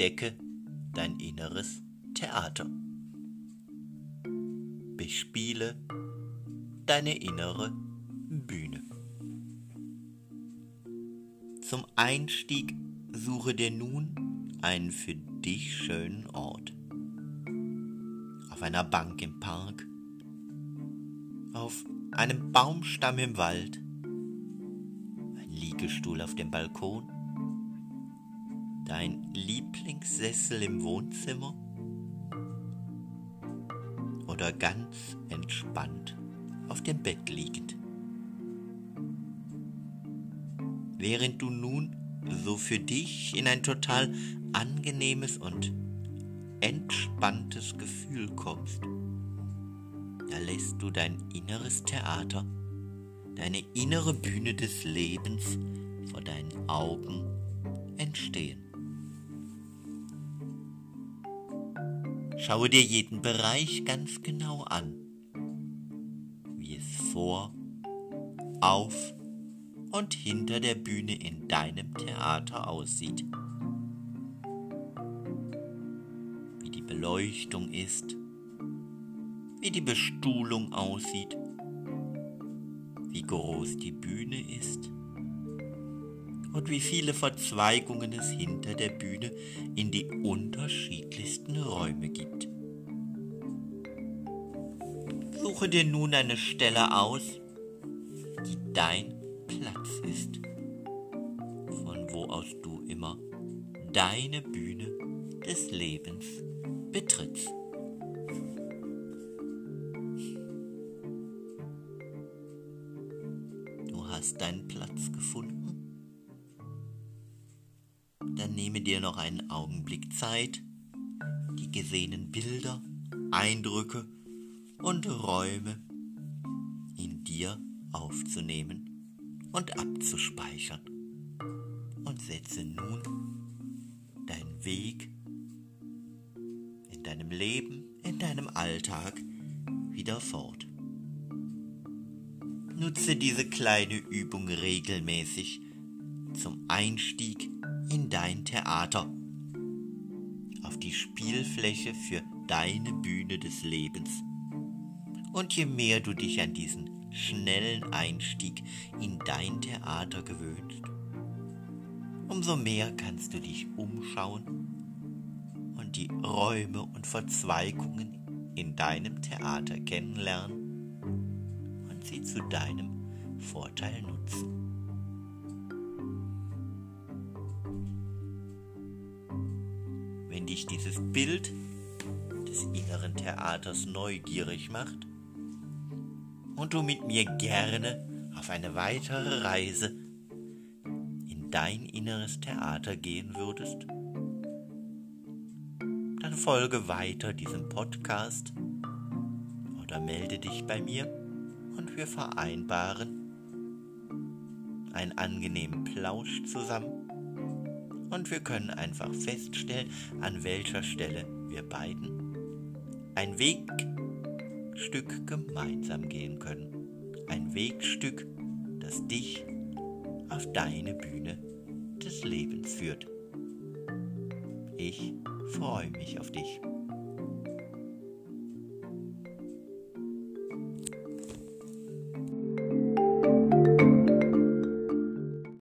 Entdecke dein inneres Theater. Bespiele deine innere Bühne. Zum Einstieg suche dir nun einen für dich schönen Ort. Auf einer Bank im Park, auf einem Baumstamm im Wald, ein Liegestuhl auf dem Balkon, dein Lieblingssessel im Wohnzimmer oder ganz entspannt auf dem Bett liegend. Während du nun so für dich in ein total angenehmes und entspanntes Gefühl kommst, da lässt du dein inneres Theater, deine innere Bühne des Lebens vor deinen Augen entstehen. Schaue dir jeden Bereich ganz genau an, wie es vor, auf und hinter der Bühne in deinem Theater aussieht. Wie die Beleuchtung ist, wie die Bestuhlung aussieht, wie groß die Bühne ist und wie viele Verzweigungen es hinter der Bühne in die unterschiedlichsten Räume gibt. Suche dir nun eine Stelle aus, die dein Platz ist, von wo aus du immer deine Bühne des Lebens betrittst. Du hast deinen Platz gefunden? Nehme dir noch einen Augenblick Zeit, die gesehenen Bilder, Eindrücke und Räume in dir aufzunehmen und abzuspeichern. Und setze nun deinen Weg in deinem Leben, in deinem Alltag wieder fort. Nutze diese kleine Übung regelmäßig zum Einstieg in dein Theater, auf die Spielfläche für deine Bühne des Lebens. Und je mehr du dich an diesen schnellen Einstieg in dein Theater gewöhnst, umso mehr kannst du dich umschauen und die Räume und Verzweigungen in deinem Theater kennenlernen und sie zu deinem Vorteil nutzen. Dich dieses Bild des inneren Theaters neugierig macht, und du mit mir gerne auf eine weitere Reise in dein inneres Theater gehen würdest, dann folge weiter diesem Podcast oder melde dich bei mir und wir vereinbaren einen angenehmen Plausch zusammen und wir können einfach feststellen, an welcher Stelle wir beiden ein Weg Stück gemeinsam gehen können. Ein Wegstück, das dich auf deine Bühne des Lebens führt. Ich freue mich auf dich.